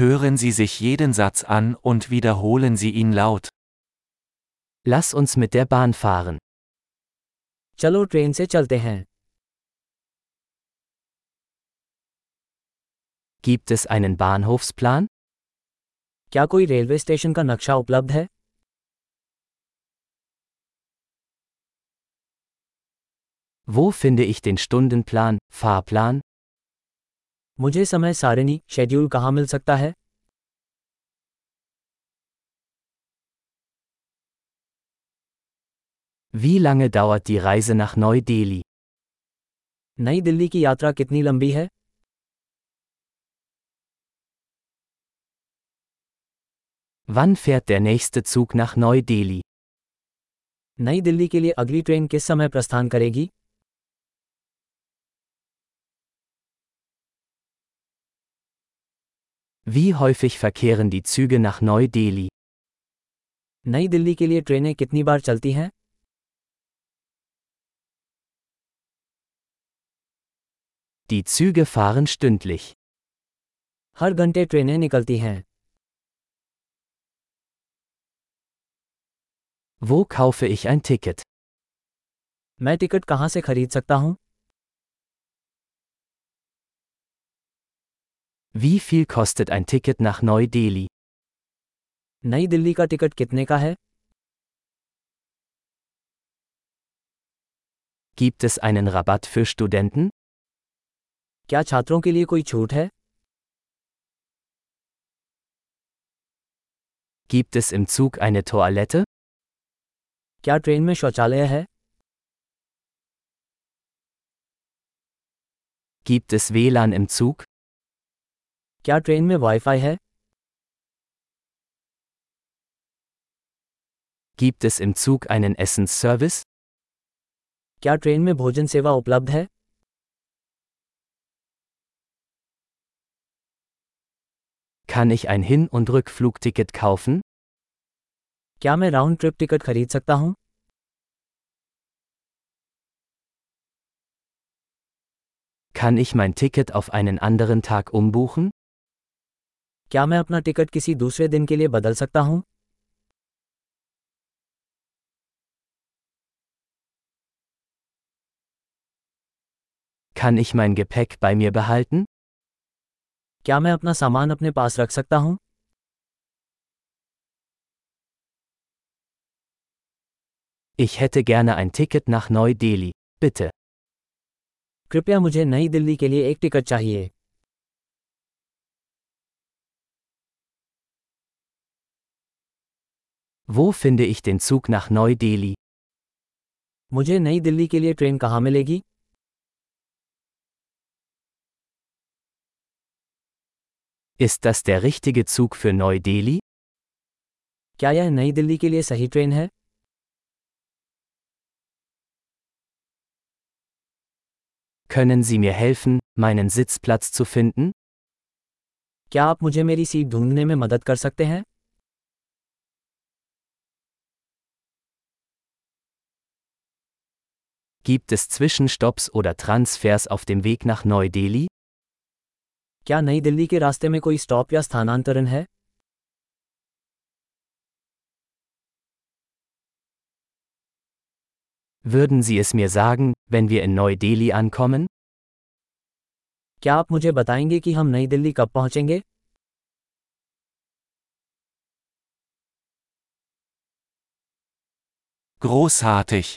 Hören Sie sich jeden Satz an und wiederholen Sie ihn laut. Lass uns mit der Bahn fahren. चलो train से चलते हैं Gibt es einen Bahnhofsplan? क्या कोई railway station का नक्शा उपलब्ध है Wo finde ich den Stundenplan, Fahrplan? मुझे समय सारिणी शेड्यूल कहाँ मिल सकता है Wie lange dauert die Reise nach Neu-Delhi? नई दिल्ली की यात्रा कितनी लंबी है Wann fährt der nächste Zug nach Neu-Delhi? नई दिल्ली के लिए अगली ट्रेन किस समय प्रस्थान करेगी Wie häufig verkehren die Züge nach Neu-Delhi? नई दिल्ली के लिए ट्रेनें कितनी बार चलती हैं Die Züge fahren stündlich. हर घंटे ट्रेनें निकलती हैं Wo kaufe ich ein Ticket? मैं टिकट कहाँ से खरीद सकता हूँ Wie viel kostet ein Ticket nach Neu-Delhi? नई दिल्ली का टिकट कितने का है Gibt es einen Rabatt für Studenten? क्या छात्रों के लिए कोई छूट है Gibt es im Zug eine Toilette? क्या ट्रेन में शौचालय है Gibt es WLAN im Zug? क्या ट्रेन में वाईफाई है Gibt es im Zug einen Essensservice? क्या ट्रेन में भोजन सेवा उपलब्ध है Kann ich ein Hin- und Rückflugticket kaufen? क्या मैं राउंड ट्रिप टिकट खरीद सकता हूँ Kann ich mein Ticket auf einen anderen Tag umbuchen? क्या मैं अपना टिकट किसी दूसरे दिन के लिए बदल सकता हूँ Kann ich mein Gepäck bei mir behalten? क्या मैं अपना सामान अपने पास रख सकता हूँ Ich hätte gerne ein Ticket nach Neu-Delhi, bitte. कृपया मुझे नई दिल्ली के लिए एक टिकट चाहिए Wo finde ich den Zug nach Neu-Delhi? मुझे नई दिल्ली के लिए ट्रेन कहाँ मिलेगी Ist das der richtige Zug für Neu-Delhi? क्या यह नई दिल्ली के लिए सही ट्रेन है Können Sie mir helfen, meinen Sitzplatz zu finden? क्या आप मुझे मेरी सीट ढूंढने में मदद कर सकते हैं Gibt es Zwischenstopps oder Transfers auf dem Weg nach Neu-Delhi? क्या नई दिल्ली के रास्ते में कोई स्टॉप या स्थानांतरण है Würden Sie es mir sagen, wenn wir in Neu-Delhi ankommen? क्या आप मुझे बताएंगे कि हम नई दिल्ली कब पहुंचेंगे Großartig!